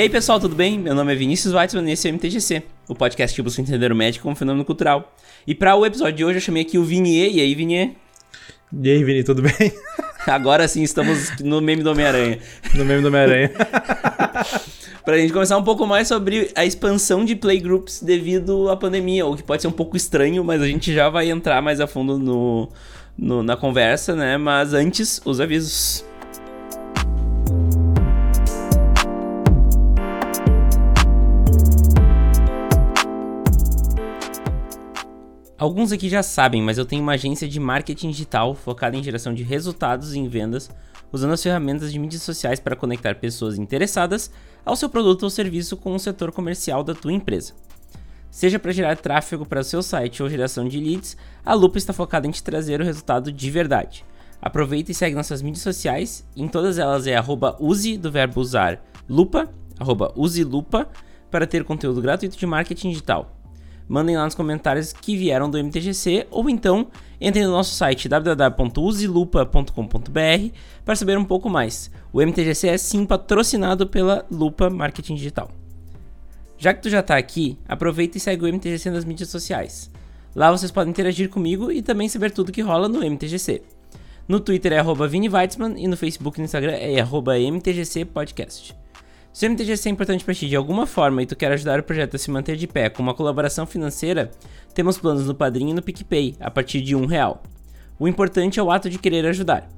E aí pessoal, tudo bem? Meu nome é Vinícius Weitzman e esse é o MTGC, o podcast que busca entender o médico como um fenômeno cultural. E para o episódio de hoje eu chamei aqui o Vinier. E aí, Vinier? E aí, Vini, tudo bem? Agora sim estamos no meme do Homem-Aranha. No meme do Homem-Aranha. pra gente começar um pouco mais sobre a expansão de playgroups devido à pandemia, o que pode ser um pouco estranho, mas a gente já vai entrar mais a fundo no, no na conversa, né? Mas antes, os avisos. Alguns aqui já sabem, mas eu tenho uma agência de marketing digital focada em geração de resultados em vendas, usando as ferramentas de mídias sociais para conectar pessoas interessadas ao seu produto ou serviço com o setor comercial da tua empresa. Seja para gerar tráfego para o seu site ou geração de leads, a Lupa está focada em te trazer o resultado de verdade. Aproveita e segue nossas mídias sociais, em todas elas é use do verbo usar lupa, use lupa, para ter conteúdo gratuito de marketing digital mandem lá nos comentários que vieram do MTGC ou então entrem no nosso site www.uselupa.com.br para saber um pouco mais. O MTGC é sim patrocinado pela Lupa Marketing Digital. Já que tu já está aqui, aproveita e segue o MTGC nas mídias sociais. Lá vocês podem interagir comigo e também saber tudo que rola no MTGC. No Twitter é arroba Vini Weitzman e no Facebook e no Instagram é arroba MTGC Podcast. Se o MTGC é importante para ti de alguma forma e tu quer ajudar o projeto a se manter de pé com uma colaboração financeira, temos planos no Padrinho e no PicPay, a partir de um real. O importante é o ato de querer ajudar.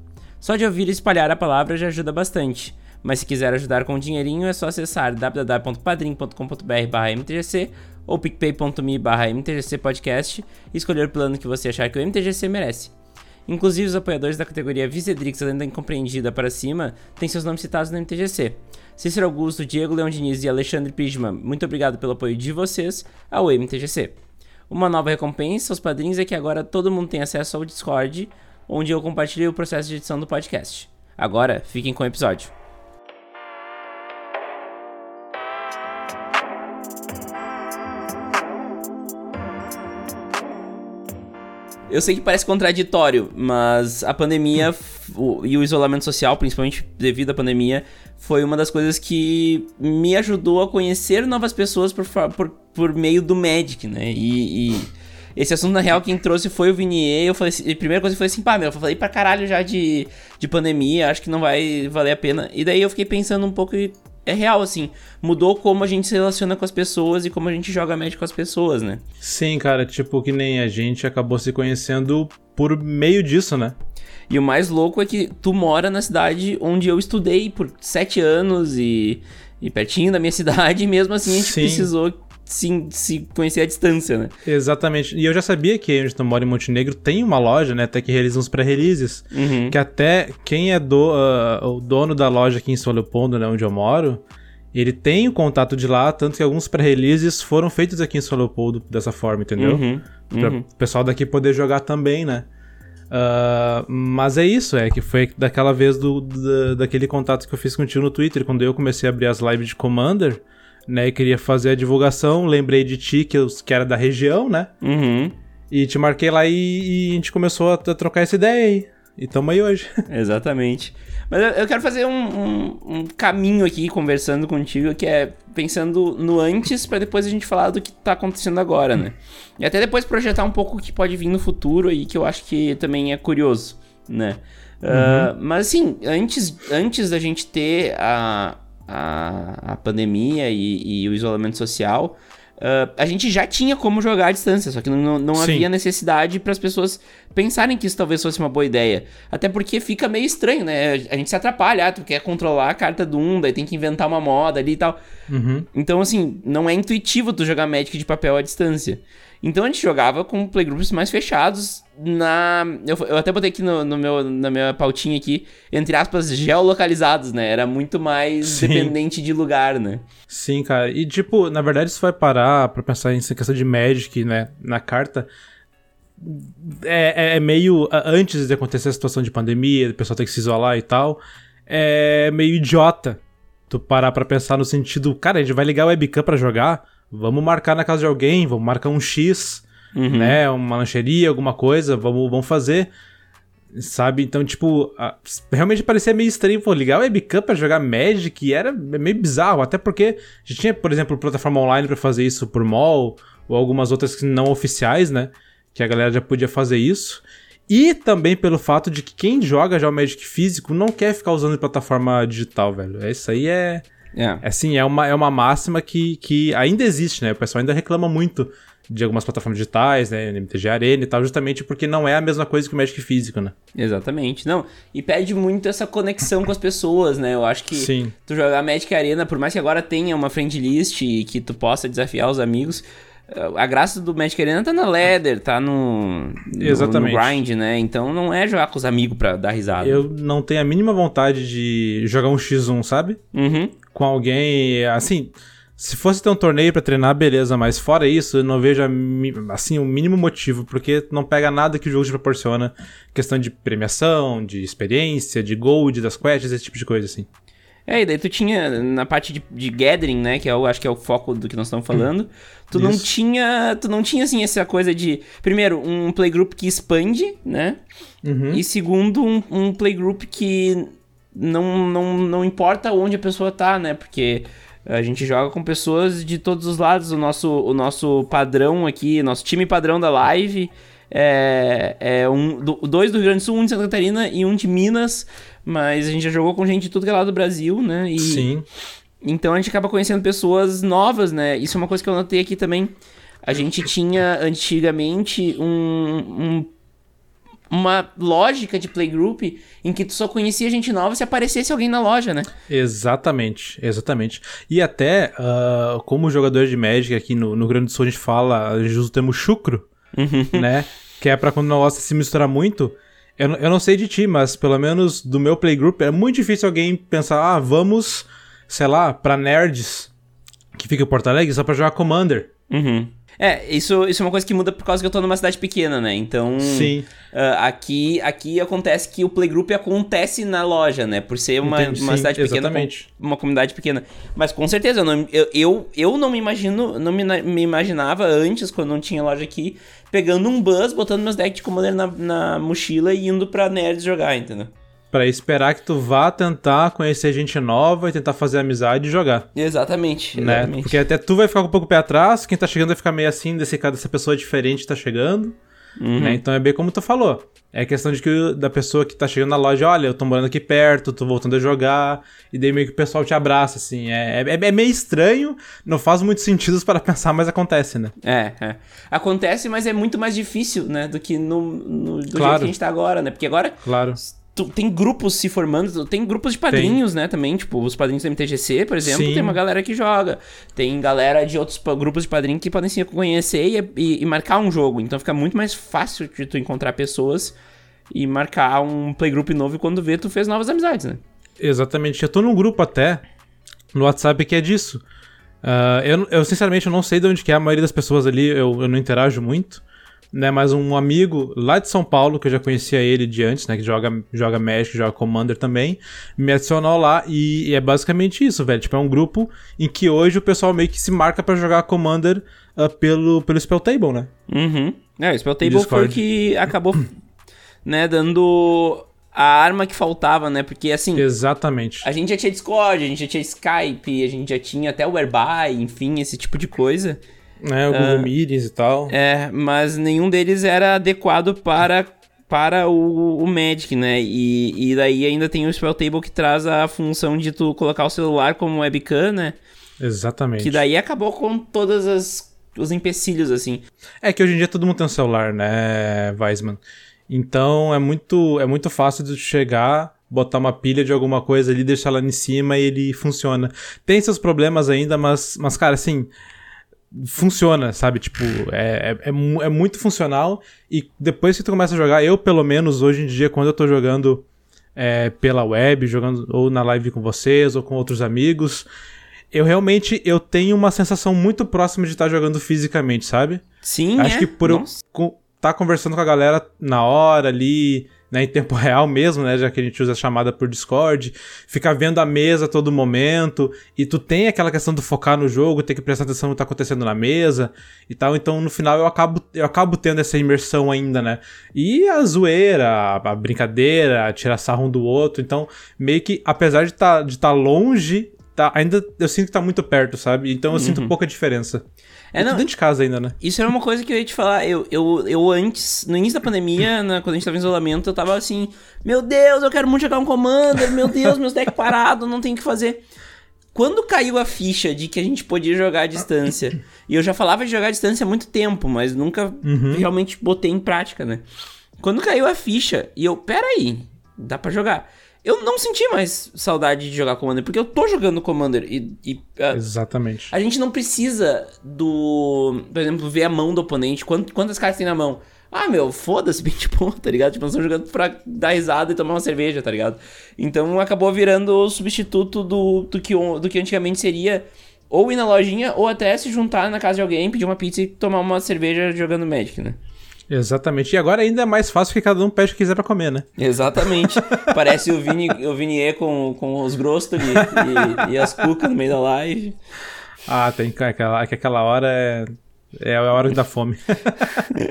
Só de ouvir e espalhar a palavra já ajuda bastante, mas se quiser ajudar com dinheirinho é só acessar www.padrim.com.br/mtgc ou picpay.me/mtgcpodcast e escolher o plano que você achar que o MTGC merece. Inclusive, os apoiadores da categoria Vicedrix, além da incompreendida para cima, têm seus nomes citados no MTGC. Cícero Augusto, Diego Leão Diniz e Alexandre Pijman, muito obrigado pelo apoio de vocês ao MTGC. Uma nova recompensa aos padrinhos é que agora todo mundo tem acesso ao Discord, onde eu compartilhei o processo de edição do podcast. Agora, fiquem com o episódio. Eu sei que parece contraditório, mas a pandemia o, e o isolamento social, principalmente devido à pandemia, foi uma das coisas que me ajudou a conhecer novas pessoas por, por, por meio do Magic, né? E, e, esse assunto, na real, quem trouxe foi o Vinier. Eu falei assim, a primeira coisa foi assim, pá, meu, eu falei pra caralho já de, de pandemia, acho que não vai valer a pena. E daí eu fiquei pensando um pouco e é real, assim. Mudou como a gente se relaciona com as pessoas e como a gente joga Magic com as pessoas, né? Sim, cara, tipo, que nem a gente acabou se conhecendo por meio disso, né? E o mais louco é que tu mora na cidade onde eu estudei por sete anos e, e pertinho da minha cidade, e mesmo assim a gente Sim. precisou se, se conhecer à distância, né? Exatamente. E eu já sabia que onde tu mora em Montenegro tem uma loja, né? Até que realiza uns pré-releases. Uhum. Que até quem é do, uh, o dono da loja aqui em São Leopoldo, né? Onde eu moro, ele tem o contato de lá, tanto que alguns pré-releases foram feitos aqui em São Leopoldo dessa forma, entendeu? Uhum. Uhum. Pra o pessoal daqui poder jogar também, né? Uh, mas é isso, é que foi daquela vez do, do, daquele contato que eu fiz contigo no Twitter, quando eu comecei a abrir as lives de Commander né? E queria fazer a divulgação, lembrei de ti, que, eu, que era da região, né? Uhum. E te marquei lá e, e a gente começou a, a, trocar essa ideia aí. E tamo aí hoje. Exatamente. Mas eu, eu quero fazer um, um, um, caminho aqui conversando contigo, que é pensando no antes para depois a gente falar do que tá acontecendo agora, né? E até depois projetar um pouco o que pode vir no futuro aí, que eu acho que também é curioso, né? Uhum. Uh, mas assim, antes, antes da gente ter a, a, a pandemia e, e o isolamento social, Uh, a gente já tinha como jogar à distância, só que não, não havia necessidade para as pessoas pensarem que isso talvez fosse uma boa ideia. Até porque fica meio estranho, né? A gente se atrapalha, ah, tu quer controlar a carta do um, daí tem que inventar uma moda ali e tal. Uhum. Então, assim, não é intuitivo tu jogar Magic de papel à distância. Então a gente jogava com playgroups mais fechados na. Eu, eu até botei aqui no, no, meu, na minha pautinha aqui, entre aspas, geolocalizados, né? Era muito mais Sim. dependente de lugar, né? Sim, cara. E tipo, na verdade, se vai parar pra pensar em questão de Magic, né? Na carta. É, é, é meio. Antes de acontecer a situação de pandemia, o pessoal ter que se isolar e tal. É meio idiota tu parar pra pensar no sentido, cara, a gente vai ligar o webcam pra jogar vamos marcar na casa de alguém, vamos marcar um X, uhum. né? Uma lancheria, alguma coisa, vamos, vamos fazer. Sabe? Então, tipo, a, realmente parecia meio estranho, pô, ligar o webcam pra jogar Magic e era meio bizarro, até porque já tinha, por exemplo, plataforma online para fazer isso por mall, ou algumas outras que não oficiais, né? Que a galera já podia fazer isso. E também pelo fato de que quem joga já o Magic físico não quer ficar usando plataforma digital, velho. Isso aí é. É. Assim, é uma, é uma máxima que, que ainda existe, né? O pessoal ainda reclama muito de algumas plataformas digitais, né, MTG Arena e tal, justamente porque não é a mesma coisa que o Magic físico, né? Exatamente. Não, e pede muito essa conexão com as pessoas, né? Eu acho que Sim. tu jogar Magic Arena, por mais que agora tenha uma friend list e que tu possa desafiar os amigos, a graça do Magic Arena tá na ladder, tá no, no, no grind, né? Então não é jogar com os amigos pra dar risada. Eu não tenho a mínima vontade de jogar um X1, sabe? Uhum. Com alguém, assim... Se fosse ter um torneio para treinar, beleza, mas fora isso, eu não vejo assim o mínimo motivo, porque não pega nada que o jogo te proporciona, questão de premiação, de experiência, de gold das quests, esse tipo de coisa assim. É, e daí tu tinha na parte de, de gathering, né, que é o, acho que é o foco do que nós estamos falando. Tu Isso. não tinha, tu não tinha assim essa coisa de, primeiro, um playgroup que expande, né? Uhum. E segundo, um, um playgroup que não, não, não importa onde a pessoa tá, né? Porque a gente joga com pessoas de todos os lados. O nosso, o nosso padrão aqui, nosso time padrão da live é, é um, do, dois do Rio Grande do Sul, um de Santa Catarina e um de Minas. Mas a gente já jogou com gente de tudo que é lado do Brasil, né? E, Sim. Então a gente acaba conhecendo pessoas novas, né? Isso é uma coisa que eu notei aqui também. A gente tinha antigamente um, um uma lógica de playgroup em que tu só conhecia gente nova se aparecesse alguém na loja, né? Exatamente, exatamente. E até, uh, como jogador de Magic aqui no, no Grande Sul, a gente fala, a gente usa o termo chucro, uhum. né? Que é pra quando não gosta de se misturar muito. Eu, eu não sei de ti, mas pelo menos do meu playgroup, é muito difícil alguém pensar, ah, vamos, sei lá, pra nerds que fica em Porto Alegre só pra jogar Commander. Uhum. É, isso, isso é uma coisa que muda por causa que eu tô numa cidade pequena, né? Então. Sim. Uh, aqui, aqui acontece que o Playgroup acontece na loja, né? Por ser uma, Entendi, uma sim, cidade pequena. Exatamente. Uma comunidade pequena. Mas com certeza, eu não, eu, eu, eu não me imagino, não me, me, imaginava antes, quando não tinha loja aqui, pegando um buzz, botando meus decks de Commander na, na mochila e indo pra nerds jogar, entendeu? Para esperar que tu vá tentar conhecer gente nova e tentar fazer amizade e jogar. Exatamente, né? exatamente. Porque até tu vai ficar com um pouco pé atrás, quem tá chegando vai ficar meio assim, desse cara, dessa pessoa diferente tá chegando. Uhum. Né? Então é bem como tu falou. É questão de que da pessoa que tá chegando na loja, olha, eu tô morando aqui perto, tô voltando a jogar, e daí meio que o pessoal te abraça, assim. É, é, é meio estranho, não faz muito sentido para pensar, mas acontece, né? É, é. Acontece, mas é muito mais difícil, né, do que no, no do claro. jeito que a gente tá agora, né? Porque agora. Claro tem grupos se formando, tem grupos de padrinhos, tem. né, também, tipo, os padrinhos do MTGC, por exemplo, Sim. tem uma galera que joga, tem galera de outros grupos de padrinhos que podem se conhecer e, e, e, marcar um jogo, então fica muito mais fácil de tu encontrar pessoas e marcar um playgroup novo e quando vê, tu fez novas amizades, né? Exatamente, eu tô num grupo até, no WhatsApp, que é disso. Uh, eu, eu, sinceramente, eu não sei de onde que é a maioria das pessoas ali, eu, eu não interajo muito, né? Mas um amigo lá de São Paulo, que eu já conhecia ele de antes, né? Que joga, joga Magic, joga Commander também, me adicionou lá e, e, é basicamente isso, velho. Tipo, é um grupo em que hoje o pessoal meio que se marca para jogar Commander uh, pelo, pelo Spell Table, né? Uhum. É, o Spell Table foi o que acabou, né, dando a arma que faltava, né? Porque assim. Exatamente. A gente já tinha Discord, a gente já tinha Skype, a gente já tinha até o Airbuy, enfim, esse tipo de coisa. É, o Google uh, Meetings e tal. É, mas nenhum deles era adequado para para o, o Magic, né? E, e daí ainda tem o Spell Table que traz a função de tu colocar o celular como webcam, né? Exatamente. Que daí acabou com todas as os empecilhos assim. É que hoje em dia todo mundo tem um celular, né, Weisman? Então é muito é muito fácil de chegar, botar uma pilha de alguma coisa ali, deixar lá em cima e ele funciona. Tem seus problemas ainda, mas mas cara, assim, funciona, sabe? Tipo, é, é, é, é, muito funcional. E depois que tu começa a jogar, eu pelo menos hoje em dia, quando eu tô jogando é, pela web, jogando ou na live com vocês ou com outros amigos, eu realmente eu tenho uma sensação muito próxima de estar jogando fisicamente, sabe? Sim, Acho é? que por Nossa. eu estar tá conversando com a galera na hora ali, né, em tempo real mesmo, né, já que a gente usa a chamada por Discord, ficar vendo a mesa a todo momento, e tu tem aquela questão do focar no jogo, ter que prestar atenção no que tá acontecendo na mesa e tal, então no final eu acabo, eu acabo tendo essa imersão ainda, né. E a zoeira, a, brincadeira, a tirar sarro um do outro, então meio que, apesar de tá, de tá longe, tá, ainda eu sinto que tá muito perto, sabe? Então eu uhum. sinto pouca diferença. É, não, dentro de casa ainda, né? Isso era uma coisa que eu ia te falar. Eu, eu, eu antes, no início da pandemia, né, quando a gente tava em isolamento, eu tava assim: Meu Deus, eu quero muito jogar um Commander, meu Deus, meus decks parados, não tem o que fazer. Quando caiu a ficha de que a gente podia jogar à distância, e eu já falava de jogar à distância há muito tempo, mas nunca uhum. realmente botei em prática, né? Quando caiu a ficha, e eu, peraí, dá para jogar eu não senti mais saudade de jogar Commander, porque eu tô jogando Commander e. e uh, Exatamente. A gente não precisa do. Por exemplo, ver a mão do oponente, quantas, quantas cartas tem na mão. Ah, meu, foda-se, bem tipo, tá ligado? Tipo, nós estamos jogando pra dar risada e tomar uma cerveja, tá ligado? Então acabou virando o substituto do, do, que, do que antigamente seria ou ir na lojinha ou até se juntar na casa de alguém, pedir uma pizza e tomar uma cerveja jogando Magic, né? Exatamente. E agora ainda é mais fácil que cada um pede o que quiser pra comer, né? Exatamente. Parece o Vini, o Vinier com, com os grostos e, e, e, as cucas no meio da live. Ah, tem que aquela, que aquela hora é, é a hora da fome.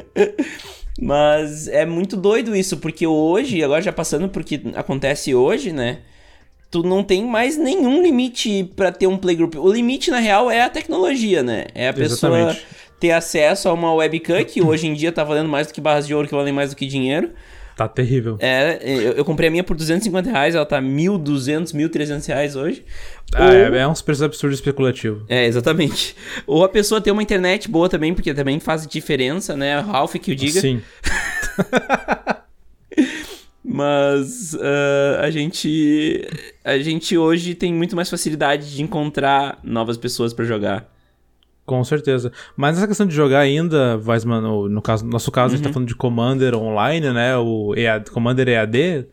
Mas é muito doido isso, porque hoje, agora já passando porque acontece hoje, né? Tu não tem mais nenhum limite para ter um playgroup. O limite, na real, é a tecnologia, né? É a pessoa Exatamente ter acesso a uma webcam que hoje em dia tá valendo mais do que barras de ouro, que valem mais do que dinheiro. Tá terrível. É, eu, eu comprei a minha por 250 reais, ela tá 1.200, 1.300 reais hoje. Ah, Ou... é, é uns preços absurdos especulativo. É, exatamente. Ou a pessoa ter uma internet boa também, porque também faz diferença, né? Ralph que o diga. Sim. Mas uh, a gente a gente hoje tem muito mais facilidade de encontrar novas pessoas para jogar. Com certeza. Mas essa questão de jogar ainda, Weisman, no, no caso, nosso caso, uhum. a gente tá uhum. falando de Commander online, né? O EAD, Commander EAD.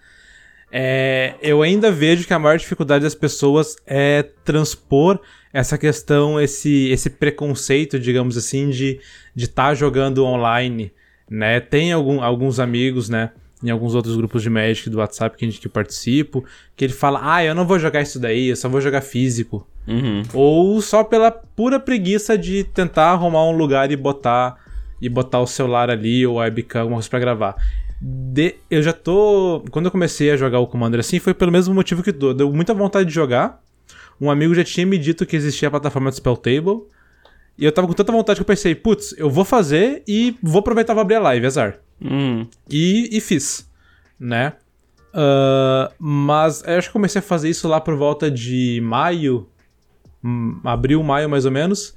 É, eu ainda vejo que a maior dificuldade das pessoas é transpor essa questão, esse, esse preconceito, digamos assim, de estar tá jogando online, né? Tem algum, alguns amigos, né? Em alguns outros grupos de Magic do WhatsApp que, a gente, que participo, que ele fala, ah, eu não vou jogar isso daí, eu só vou jogar físico. Uhum. Ou só pela pura preguiça de tentar arrumar um lugar e botar e botar o celular ali ou a webcam, alguma coisa pra gravar. De, eu já tô. Quando eu comecei a jogar o Commander assim, foi pelo mesmo motivo que tu. Deu muita vontade de jogar. Um amigo já tinha me dito que existia a plataforma do Spell Table. E eu tava com tanta vontade que eu pensei, putz, eu vou fazer e vou aproveitar pra abrir a live, azar. Hum. E, e fiz, né? Uh, mas eu acho que comecei a fazer isso lá por volta de maio Hum, abril, maio mais ou menos.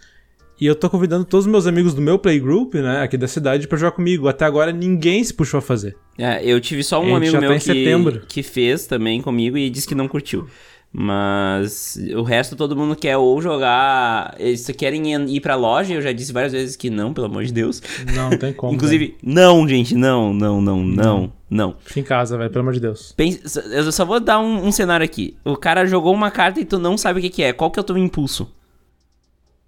E eu tô convidando todos os meus amigos do meu playgroup, né, aqui da cidade, para jogar comigo. Até agora ninguém se puxou a fazer. É, eu tive só um amigo meu tá que, que fez também comigo e disse que não curtiu. Mas o resto todo mundo quer ou jogar. Eles querem ir pra loja, eu já disse várias vezes que não, pelo amor de Deus. Não, tem como. Inclusive, não, gente, não, não, não, não, não. Fica em casa, velho, pelo amor de Deus. Pensa, eu só vou dar um, um, cenário aqui. O cara jogou uma carta e tu não sabe o que, que é. Qual que é o teu impulso?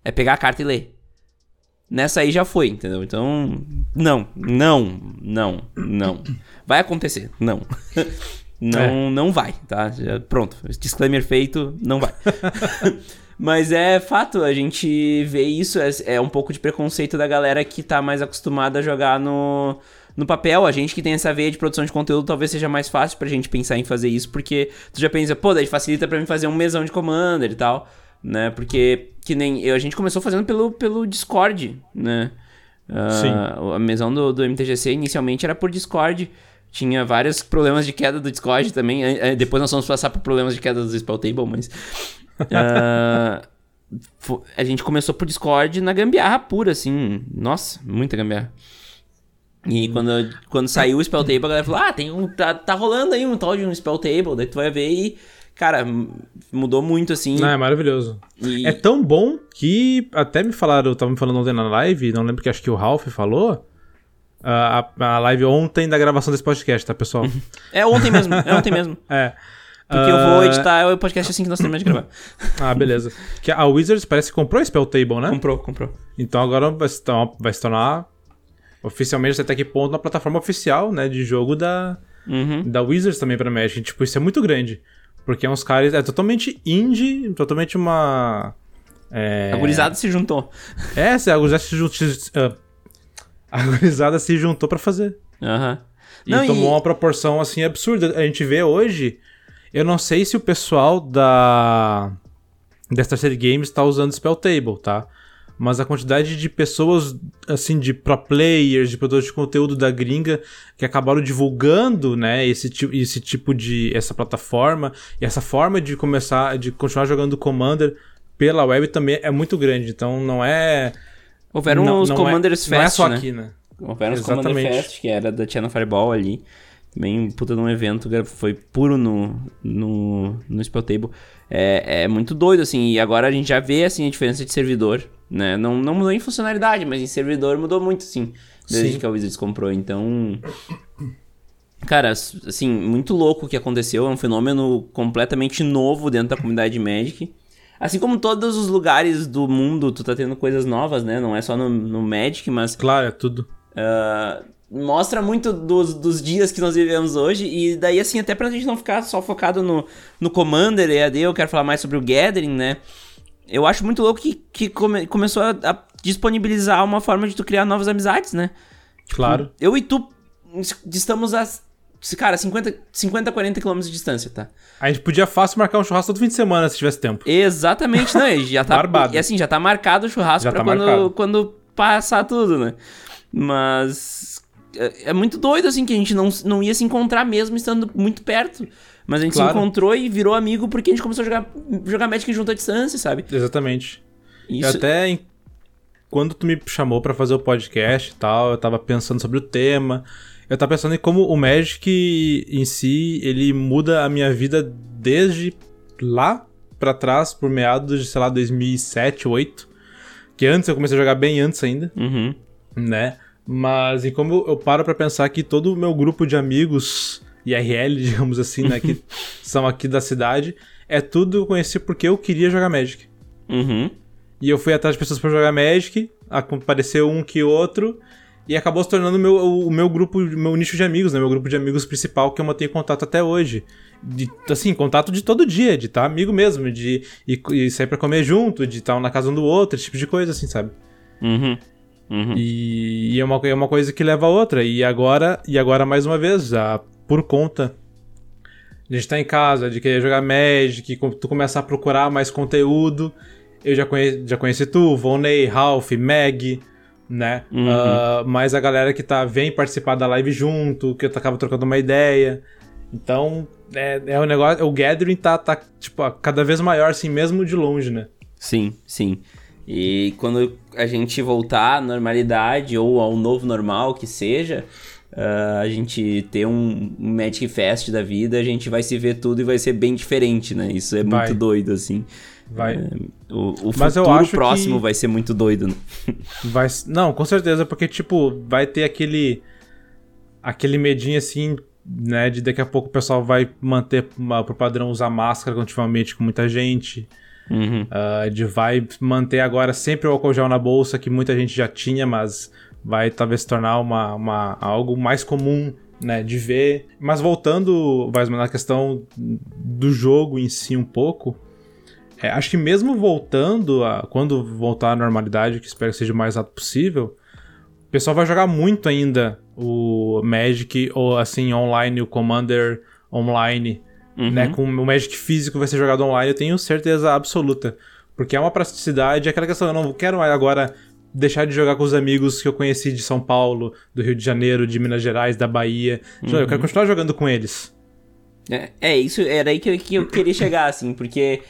É pegar a carta e ler. Nessa aí já foi, entendeu? Então, não, não, não, não. Vai acontecer, não. Não, é. não vai, tá? Já, pronto, disclaimer feito, não vai. Mas é fato, a gente vê isso, é, é, um pouco de preconceito da galera que tá mais acostumada a jogar no, no papel. A gente que tem essa veia de produção de conteúdo, talvez seja mais fácil pra gente pensar em fazer isso, porque tu já pensa, pô, daí facilita pra mim fazer um mesão de Commander e tal, né? Porque que nem eu, a gente começou fazendo pelo, pelo Discord, né? Uh, Sim. A mesão do, do MTGC inicialmente era por Discord tinha vários problemas de queda do Discord também. Depois nós vamos passar por problemas de queda do Spell Table, mas. uh, a gente começou por Discord na gambiarra pura, assim. Nossa, muita gambiarra. E quando, quando saiu o Spell Table, a galera falou: Ah, tem um. Tá, tá rolando aí um tal de um Spell Table. Daí tu vai ver e. Cara, mudou muito assim. Não, é maravilhoso. E... É tão bom que até me falaram, tava me falando ontem na live, não lembro que acho que o Ralph falou a, a live ontem da gravação desse podcast, tá, pessoal? É ontem mesmo, é ontem mesmo. é. Porque uh... eu vou ah, editar o podcast assim que nós terminamos de gravar. ah, beleza. Que a Wizards parece que comprou o Spell Table, né? Comprou, comprou. Então agora vai se tornar, vai se tornar oficialmente até que ponto na plataforma oficial, né, de jogo da, Uhum. Da Wizards também pra Magic. Tipo, isso é muito grande. Porque é uns caras. É totalmente indie, totalmente uma. É... A gurizada se juntou. É, a gurizada se juntou. A gurizada se juntou pra fazer. Aham. Uhum. E não, tomou e... uma proporção assim absurda. A gente vê hoje. Eu não sei se o pessoal da. Star City Games tá usando Spell Table, tá? Mas a quantidade de pessoas, assim, de pro players, de produtores de conteúdo da gringa que acabaram divulgando, né, esse, esse tipo de. essa plataforma e essa forma de começar, de continuar jogando Commander pela web também é muito grande. Então não é. Houveram não, os não é- Commanders é, Fest. Não é só né? aqui, né? Houveram os Commander Fest, que era da China Fireball ali. Também puta de um evento, foi puro no, no, no Spell Table. É, é muito doido, assim, e agora a gente já vê, assim, a diferença de servidor, né? Não, não mudou em funcionalidade, mas em servidor mudou muito, sim, desde Sim. que a Wizards comprou. Então, cara, assim, muito louco o que aconteceu, é um fenômeno completamente novo dentro da comunidade Magic. Assim como todos os lugares do mundo, tu tá tendo coisas novas, né? Não é só no, no Magic, mas... Claro, é tudo. Uh, mostra muito dos, dos dias que nós vivemos hoje. E daí, assim, até pra gente não ficar só focado no, no Commander EAD, eu quero falar mais sobre o Gathering, né? Eu acho muito louco que, que come, começou a, a, disponibilizar uma forma de tu criar novas amizades, né? Tipo, claro. Eu e tu estamos a Cara, 50, 50 40 quilômetros de distância, tá? A gente podia fácil marcar um churrasco todo fim de semana se tivesse tempo. Exatamente, não, já tá. Barbado. E assim, já tá marcado o churrasco já pra tá quando, quando passar tudo, né? Mas. É, é, muito doido, assim, que a gente não, não ia se encontrar mesmo estando muito perto. Mas a gente claro. se encontrou e virou amigo porque a gente começou a jogar, jogar Magic junto à distância, sabe? Exatamente. Isso... Eu até. Quando tu me chamou para fazer o podcast e tal, eu tava pensando sobre o tema. Eu tava pensando em como o Magic em si, ele muda a minha vida desde lá para trás, por meados de, sei lá, 2007, 2008. Que antes eu comecei a jogar bem antes ainda. Uhum. Né? Mas e como eu paro para pensar que todo o meu grupo de amigos IRL, digamos assim, né, que são aqui da cidade, é tudo eu conheci porque eu queria jogar Magic. Uhum. E eu fui atrás de pessoas para jogar Magic, apareceu um que outro, e acabou se tornando meu, o meu grupo, meu nicho de amigos, né? Meu grupo de amigos principal que eu mantenho contato até hoje. De, assim, contato de todo dia, de estar tá amigo mesmo, de ir, ir sair pra comer junto, de estar um na casa um do outro, esse tipo de coisa, assim, sabe? Uhum. Uhum. E, e, é, uma, é uma coisa que leva a outra. E agora, e agora mais uma vez, já por conta de estar em casa, de querer jogar Magic, tu começar a procurar mais conteúdo. Eu já, conhe, já conheci tu, Volney, Ralph, Meg, né? Uhum. Uh, mas a galera que tá, vem participar da live junto, que eu acaba trocando uma ideia. Então, é, é o negócio. O gathering tá, tá, tipo, cada vez maior, assim, mesmo de longe, né? Sim, sim. E quando a gente voltar à normalidade ou ao novo normal que seja, uh, a gente ter um, um Magic Fest da vida, a gente vai se ver tudo e vai ser bem diferente, né? Isso é vai. muito doido, assim. Vai. É, o, o Mas futuro eu acho próximo que... vai ser muito doido. Né? Vai, não, com certeza, porque, tipo, vai ter aquele. aquele medinho assim, né? De daqui a pouco o pessoal vai manter uma, pro padrão usar máscara continuamente com muita gente. Uhum. Uh, de vai manter agora sempre o álcool gel na bolsa, que muita gente já tinha, mas vai talvez se tornar uma, uma, algo mais comum né, de ver. Mas voltando, mais na questão do jogo em si um pouco, é, acho que mesmo voltando, a, quando voltar à normalidade, que espero que seja o mais rápido possível, o pessoal vai jogar muito ainda o Magic, ou assim, online, o Commander online, né, uhum. né, com o Magic físico vai ser jogado online, eu tenho certeza absoluta. Porque é uma praticidade, é aquela questão, eu não quero mais agora deixar de jogar com os amigos que eu conheci de São Paulo, do Rio de Janeiro, de Minas Gerais, da Bahia. Uhum. Eu quero uhum. continuar jogando com eles. É, é isso era aí que eu, que eu queria chegar, assim, porque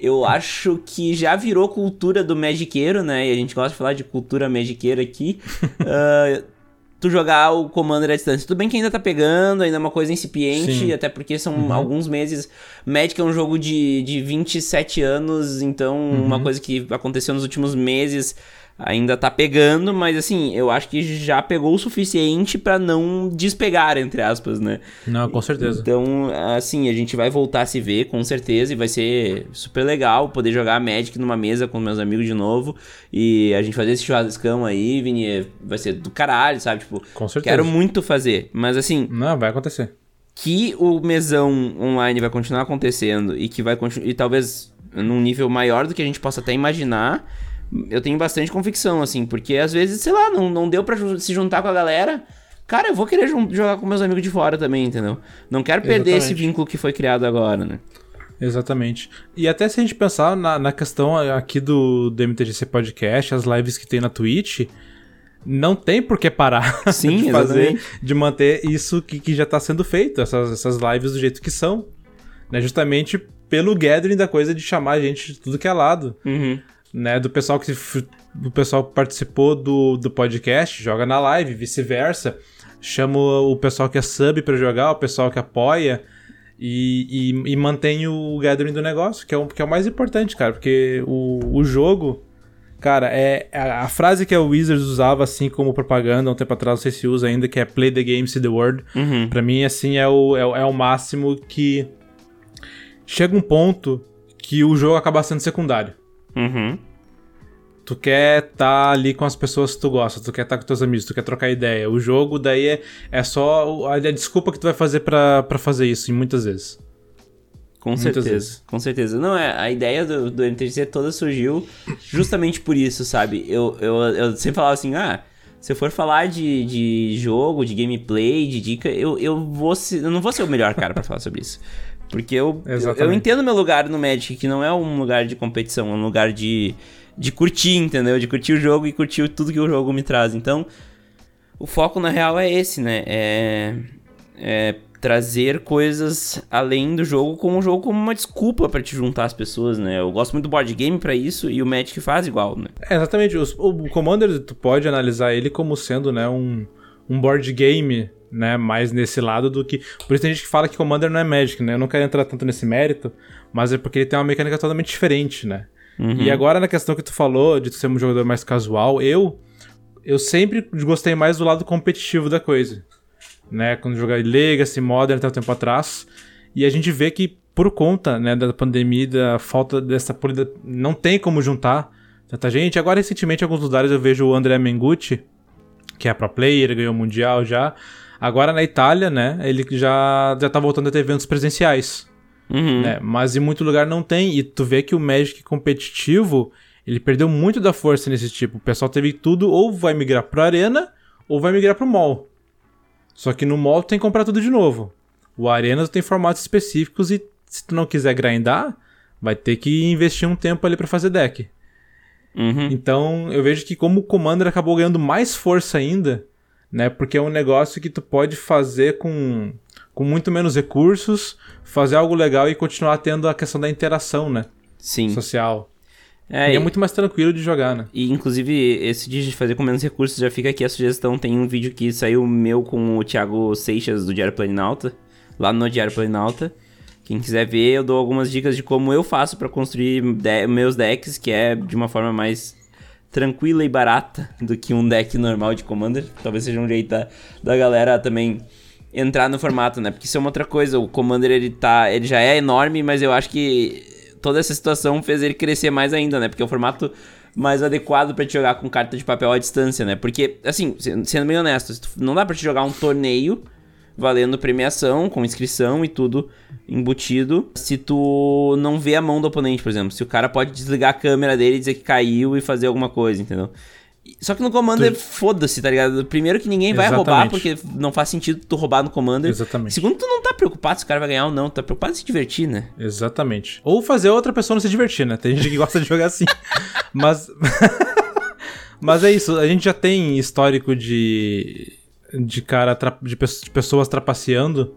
eu acho que já virou cultura do magiqueiro, né? E a gente gosta de falar de cultura magiqueira aqui. uh, tu jogar o Commander à distância. Tudo bem que ainda tá pegando, ainda é uma coisa incipiente, Sim. até porque são uhum. alguns meses. Magic é um jogo de, de 27 anos, então uhum. uma coisa que aconteceu nos últimos meses ainda tá pegando, mas assim, eu acho que já pegou o suficiente para não despegar, entre aspas, né? Não, com certeza. Então, assim, a gente vai voltar a se ver, com certeza, e vai ser super legal poder jogar Magic numa mesa com meus amigos de novo, e a gente fazer esse churrascão aí, Vini, vai ser do caralho, sabe? Tipo, com certeza. quero muito fazer, mas assim... Não, vai acontecer. que o mesão online vai continuar acontecendo e que vai continuar. E talvez num nível maior do que a gente possa até imaginar. Eu tenho bastante convicção, assim, porque às vezes, sei lá, não, não deu para se juntar com a galera. Cara, eu vou querer jogar com meus amigos de fora também, entendeu? Não quero perder Exatamente. esse vínculo que foi criado agora, né? Exatamente. E até se a gente pensar na, na questão aqui do, do MTGC Podcast, as lives que tem na Twitch, não tem por que parar Sim, de fazer, exatamente. de manter isso que, que já está sendo feito, essas, essas lives do jeito que são. Né? Justamente pelo gathering da coisa de chamar a gente de tudo que é lado. Uhum. Né? Do pessoal que do pessoal que participou do, do podcast, joga na live, vice-versa. Chama o pessoal que é sub para jogar, o pessoal que apoia. E, e, e mantém o gathering do negócio, que é o, que é o mais importante, cara, porque o, o jogo, cara, é a, a frase que a Wizards usava assim como propaganda há um tempo atrás, não sei se usa ainda, que é play the game, see the world. Uhum. Pra mim, assim, é o, é, é o máximo que chega um ponto que o jogo acaba sendo secundário. Uhum. Tu quer estar tá ali com as pessoas que tu gosta, tu quer estar tá com teus amigos, tu quer trocar ideia. O jogo daí é, é só a, a desculpa que tu vai fazer para fazer isso, e muitas vezes. Com muitas certeza, vezes. com certeza. Não, é, a ideia do, do MTGC toda surgiu justamente por isso, sabe? Eu, eu, eu sempre falava assim, ah, se eu for falar de, de jogo, de gameplay, de dica, eu, eu, vou ser, eu não vou ser o melhor cara para falar sobre isso. Porque eu, eu, eu, entendo meu lugar no Magic, que não é um lugar de competição, é um lugar de de curtir, entendeu? De curtir o jogo e curtir tudo que o jogo me traz. Então, o foco na real é esse, né? É, é trazer coisas além do jogo como um jogo como uma desculpa para te juntar as pessoas, né? Eu gosto muito do board game para isso e o Magic faz igual, né? É, exatamente. O, o Commander tu pode analisar ele como sendo, né, um, um board game, né, mais nesse lado do que por isso tem gente que fala que Commander não é Magic, né? Eu não quero entrar tanto nesse mérito, mas é porque ele tem uma mecânica totalmente diferente, né? Uhum. E agora na questão que tu falou de tu ser um jogador mais casual, eu eu sempre gostei mais do lado competitivo da coisa. Né, quando joguei Legacy, Modern até um tempo atrás, e a gente vê que por conta, né, da pandemia, da falta dessa não tem como juntar tanta gente. Agora recentemente em alguns lugares eu vejo o André Mengucci, que é pro player, ganhou o mundial já. Agora na Itália, né, ele já já tá voltando a ter eventos presenciais. Uhum. Né? Mas em muito lugar não tem. E tu vê que o Magic competitivo, ele perdeu muito da força nesse tipo. O pessoal teve tudo, ou vai migrar pra Arena, ou vai migrar pro Mall. Só que no Mall tem que comprar tudo de novo. O Arena tem formatos específicos e se tu não quiser grindar, vai ter que investir um tempo ali para fazer deck. Uhum. Então eu vejo que como o Commander acabou ganhando mais força ainda, né? Porque é um negócio que tu pode fazer com com muito menos recursos, fazer algo legal e continuar tendo a questão da interação, né? Sim. Social. É, e, é muito mais tranquilo de jogar, né? E inclusive, esse de fazer com menos recursos já fica aqui a sugestão. Tem um vídeo que saiu meu com o Thiago Seixas do Diário Planinalta, lá no Diário Planinalta. Quem quiser ver, eu dou algumas dicas de como eu faço para construir de meus decks, que é de uma forma mais tranquila e barata do que um deck normal de Commander. Talvez seja um jeito da, da galera também entrar no formato, né? Porque isso é uma outra coisa. O Commander ele tá, ele já é enorme, mas eu acho que toda essa situação fez ele crescer mais ainda, né? Porque é o formato mais adequado para te jogar com carta de papel à distância, né? Porque assim, sendo bem honesto, não dá para te jogar um torneio valendo premiação, com inscrição e tudo embutido, se tu não vê a mão do oponente, por exemplo. Se o cara pode desligar a câmera dele e dizer que caiu e fazer alguma coisa, entendeu? Só que no Commander, tu... foda-se, tá ligado? Primeiro que ninguém vai Exatamente. roubar, porque não faz sentido tu roubar no Commander. Exatamente. Segundo, tu não tá preocupado se o cara vai ganhar ou não, tu tá preocupado em se divertir, né? Exatamente. Ou fazer outra pessoa não se divertir, né? Tem gente que gosta de jogar assim. Mas. Mas é isso, a gente já tem histórico de. De cara, de pessoas trapaceando,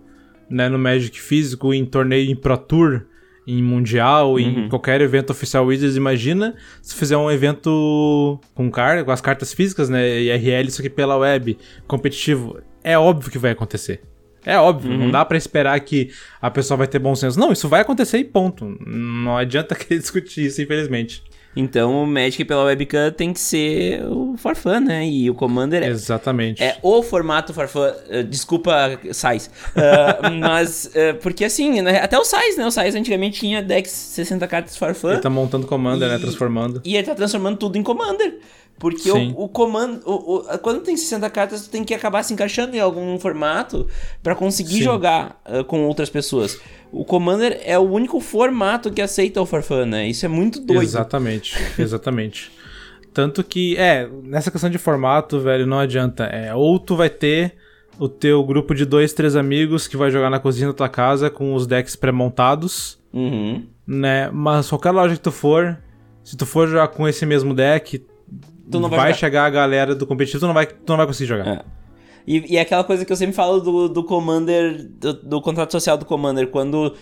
né, no Magic físico, em torneio em Pro Tour em mundial, uhum. em qualquer evento oficial Wizards, imagina se fizer um evento com, car com as cartas físicas, né, IRL, isso aqui pela web, competitivo, é óbvio que vai acontecer. É óbvio, uhum. não dá para esperar que a pessoa vai ter bom senso. Não, isso vai acontecer e ponto. Não adianta querer discutir isso, infelizmente. Então o Magic pela webcam tem que ser o Farfã, né? E o Commander é, Exatamente. é o formato Farfã. Uh, desculpa, Sais. Uh, mas, uh, porque assim, né? até o Sais, né? O Sais antigamente tinha decks 60 cartas Farfã. Ele tá montando Commander, né? e, né? Transformando. E ele tá transformando tudo em Commander. Porque o, o, comando. O, o, quando tem 60 cartas, tu tem que acabar se encaixando em algum formato para conseguir Sim. jogar uh, com outras pessoas. O Commander é o único formato que aceita o Farfã, né? Isso é muito doido. Exatamente, exatamente. Tanto que, é, nessa questão de formato, velho, não adianta. É, ou tu vai ter o teu grupo de dois, três amigos que vai jogar na cozinha da tua casa com os decks pré-montados, uhum. né? Mas qualquer loja que tu for, se tu for jogar com esse mesmo deck, tu não vai, vai chegar a galera do competitivo, tu não vai, tu não vai conseguir jogar. É. E, e é aquela coisa que eu sempre falo do, do Commander, do, do contrato social do Commander, quando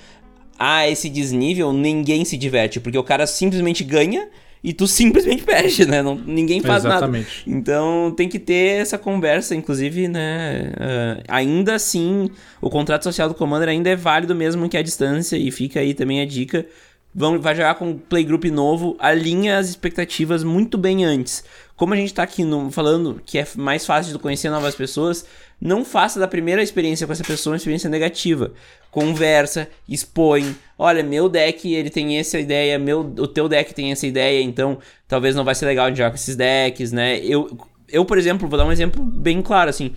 há esse desnível, ninguém se diverte, porque o cara simplesmente ganha e tu simplesmente perde, né? Não, ninguém faz Exatamente. nada. Então tem que ter essa conversa, inclusive, né? Uh, ainda assim, o contrato social do Commander ainda é válido mesmo que a distância, e fica aí também a dica vão, vai jogar com um playgroup novo, alinha as expectativas muito bem antes. Como a gente tá aqui no, falando que é mais fácil de conhecer novas pessoas, não faça da primeira experiência com essa pessoa uma experiência negativa. Conversa, expõe. Olha, meu deck ele tem essa ideia, meu, o teu deck tem essa ideia, então talvez não vai ser legal de jogar com esses decks, né? Eu, eu, por exemplo, vou dar um exemplo bem claro assim.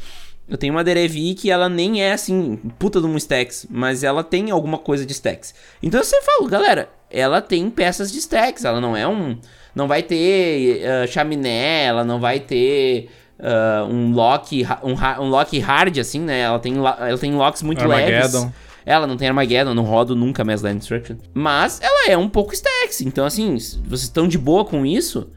Eu tenho uma Derevi que ela nem é assim, puta de um stacks, mas ela tem alguma coisa de stacks. Então você fala, galera, ela tem peças de stacks, ela não é um. Não vai ter uh, chaminé, ela não vai ter uh, um lock um, um lock hard, assim, né? Ela tem, ela tem locks muito Armageddon. leves. Ela não tem Armageddon, não rodo nunca mais Land Destruction. Mas ela é um pouco stacks, então assim, vocês estão de boa com isso,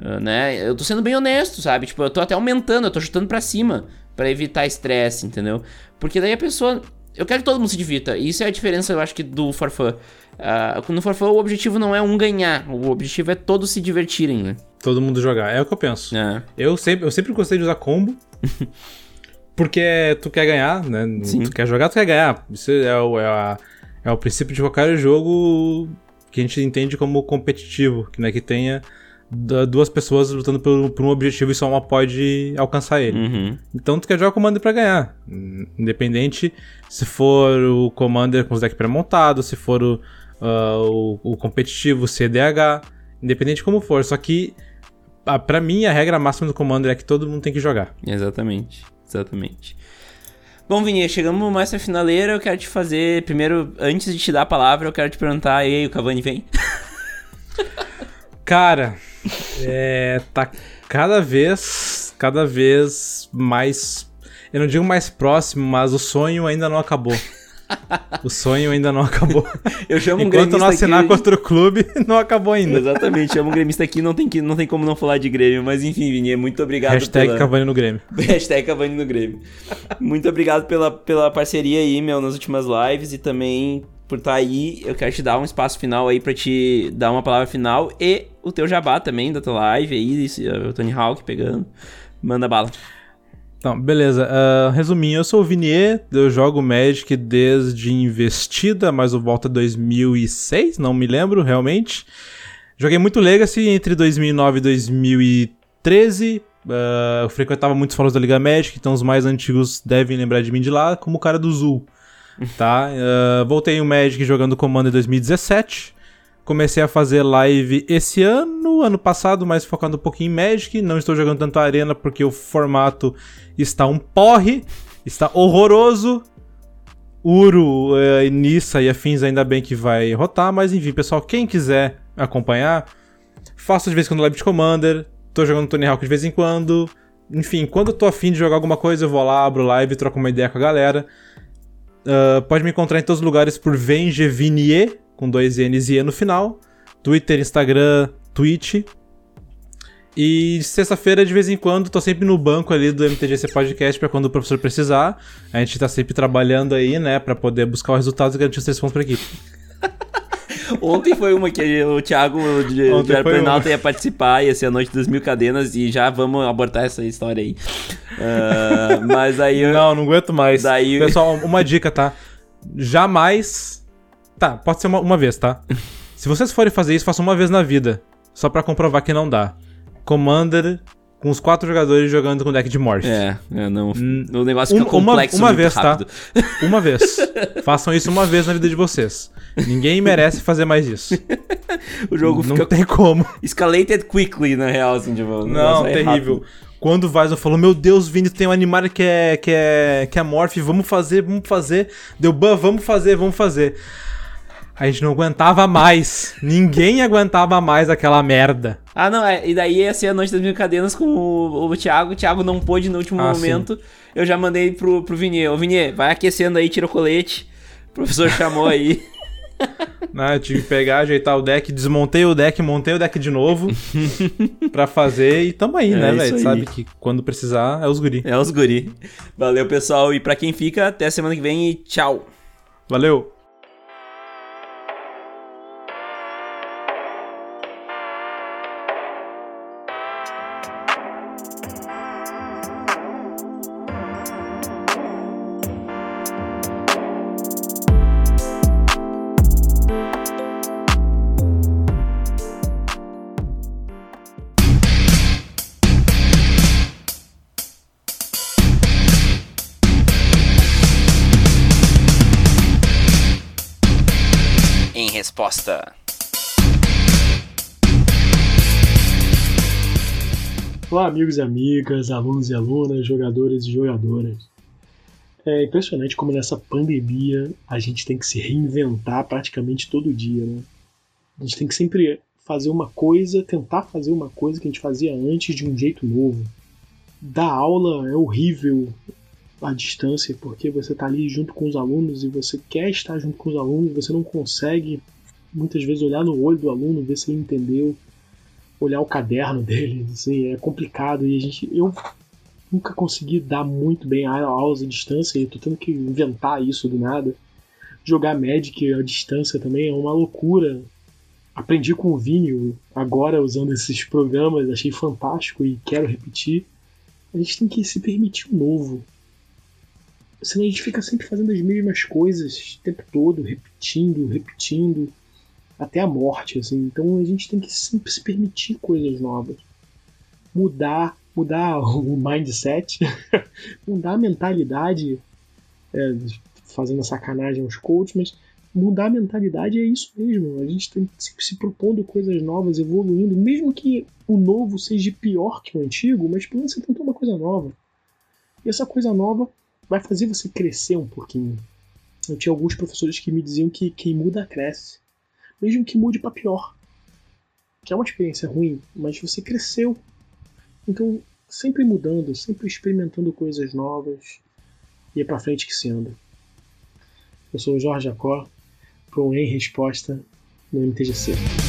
uh, né? Eu tô sendo bem honesto, sabe? Tipo, eu tô até aumentando, eu tô chutando pra cima para evitar estresse, entendeu? Porque daí a pessoa eu quero que todo mundo se divirta. E isso é a diferença, eu acho que, do Forfã. Uh, no Forfã, o objetivo não é um ganhar. O objetivo é todos se divertirem, né? Todo mundo jogar. É o que eu penso. É. Eu, sempre, eu sempre gostei de usar combo. porque tu quer ganhar, né? Sim. Tu quer jogar, tu quer ganhar. Isso é o, é, a, é o princípio de qualquer jogo que a gente entende como competitivo. Que, né, que tenha duas pessoas lutando por, por, um objetivo e só uma pode alcançar ele. Uhum. Então tu quer jogar o Commander pra ganhar. Independente se for o Commander com os decks pré-montados, se for o, uh, o, o, competitivo CDH, independente de como for. Só que, a, pra mim, a regra máxima do Commander é que todo mundo tem que jogar. Exatamente, exatamente. Bom, Vinícius, chegamos mais pra finaleira. Eu quero te fazer. Primeiro, antes de te dar a palavra, eu quero te perguntar: e aí, o Cavani vem? Cara, é, tá cada vez, cada vez mais. Eu não digo mais próximo, mas o sonho ainda não acabou. O sonho ainda não acabou. Eu chamo Enquanto um gremista não assinar aqui... contra o clube, não acabou ainda. Exatamente, chamo um gremista aqui, não tem, que, não tem como não falar de Grêmio. Mas enfim, Vini, muito obrigado Hashtag pela... Cavani no Grêmio. Hashtag Cavani no Grêmio. muito obrigado pela, pela parceria aí, meu, nas últimas lives e também por estar tá aí. Eu quero te dar um espaço final aí para te dar uma palavra final e o teu jabá também da tua live aí, o Tony Hawk pegando. Manda bala. Então, beleza. Uh, resuminho, eu sou o Vinier, eu jogo Magic desde investida, mas o volta 2006, não me lembro realmente. Joguei muito Legacy entre 2009 e 2013. Uh, eu frequentava muitos fóruns da Liga Magic, então os mais antigos devem lembrar de mim de lá, como o cara do Zul tá? Uh, voltei o Magic jogando Comando em 2017. Comecei a fazer live esse ano, ano passado, mas focando um pouquinho em Magic. Não estou jogando tanto Arena porque o formato está um porre, está horroroso. Uro, uh, Nissa e afins ainda bem que vai rotar, mas enfim, pessoal, quem quiser acompanhar, faço de vez em quando live de Commander, tô jogando Tony Hawk de vez em quando. Enfim, quando eu tô afim de jogar alguma coisa, eu vou lá, abro live, troco uma ideia com a galera. Uh, pode me encontrar em todos os lugares por Vengevinier, com dois N's e E no final. Twitter, Instagram, Twitch. E sexta-feira, de vez em quando, tô sempre no banco ali do MTGC Podcast para quando o professor precisar. A gente tá sempre trabalhando aí, né, para poder buscar os resultados e garantir os três pontos pra equipe. Ontem foi uma que o Thiago de, Ontem de ia participar, ia ser a noite das mil cadenas e já vamos abortar essa história aí. Uh, mas aí. Não, não aguento mais. Daí... Pessoal, uma dica, tá? Jamais. Tá, pode ser uma, uma vez, tá? Se vocês forem fazer isso, façam uma vez na vida. só para comprovar que não dá. Commander com os quatro jogadores jogando com deck de Morph. É, é não, hum, o negócio fica complexo uma, uma vez, tá? rápido. tá? Uma vez. Façam isso uma vez na vida de vocês. Ninguém merece fazer mais isso. o jogo não fica... Não tem como. Escalated quickly, na real, assim, tipo... Não, é terrível. Rápido. Quando o Vaison falou, meu Deus, Vini, tem um animal que é, que é, que é Morph, vamos fazer, vamos fazer. Deu ban, vamos fazer, vamos fazer. A gente não aguentava mais. Ninguém aguentava mais aquela merda. Ah, não, é, e daí ia ser a noite das brincadeiras com o, o Thiago. O Thiago não pôde no último ah, momento. Sim. Eu já mandei pro, pro Vinier. Ô, Vinier, vai aquecendo aí, tira o colete. O professor chamou aí. Não, eu tive que pegar, ajeitar o deck, desmontei o deck, montei o deck de novo pra fazer e tamo aí, é né, velho? Sabe que quando precisar é os guri. É os guri. Valeu, pessoal. E pra quem fica, até semana que vem e tchau. Valeu. Resposta. Olá, amigos e amigas, alunos e alunas, jogadores e jogadoras. É impressionante como nessa pandemia a gente tem que se reinventar praticamente todo dia, né? A gente tem que sempre fazer uma coisa, tentar fazer uma coisa que a gente fazia antes de um jeito novo. Dar aula é horrível à distância, porque você está ali junto com os alunos e você quer estar junto com os alunos, você não consegue muitas vezes olhar no olho do aluno, ver se ele entendeu, olhar o caderno dele, assim, é complicado e a gente eu nunca consegui dar muito bem aulas à distância e tô tendo que inventar isso do nada. Jogar Magic à distância também é uma loucura. Aprendi com o Vini agora usando esses programas, achei fantástico e quero repetir. A gente tem que se permitir o novo. Senão a gente fica sempre fazendo as mesmas coisas o tempo todo, repetindo, repetindo até a morte, assim. Então a gente tem que sempre se permitir coisas novas. Mudar, mudar o mindset, mudar a mentalidade, é, fazendo sacanagem aos coaches, mas mudar a mentalidade é isso mesmo. A gente tem que se propondo coisas novas, evoluindo, mesmo que o novo seja pior que o antigo, mas pelo menos você tentou uma coisa nova. E essa coisa nova vai fazer você crescer um pouquinho. Eu tinha alguns professores que me diziam que quem muda cresce mesmo que mude para pior. Que é uma experiência ruim, mas você cresceu. Então, sempre mudando, sempre experimentando coisas novas e é para frente que se anda. Eu sou o Jorge Jacó, para Em Resposta no MTGC.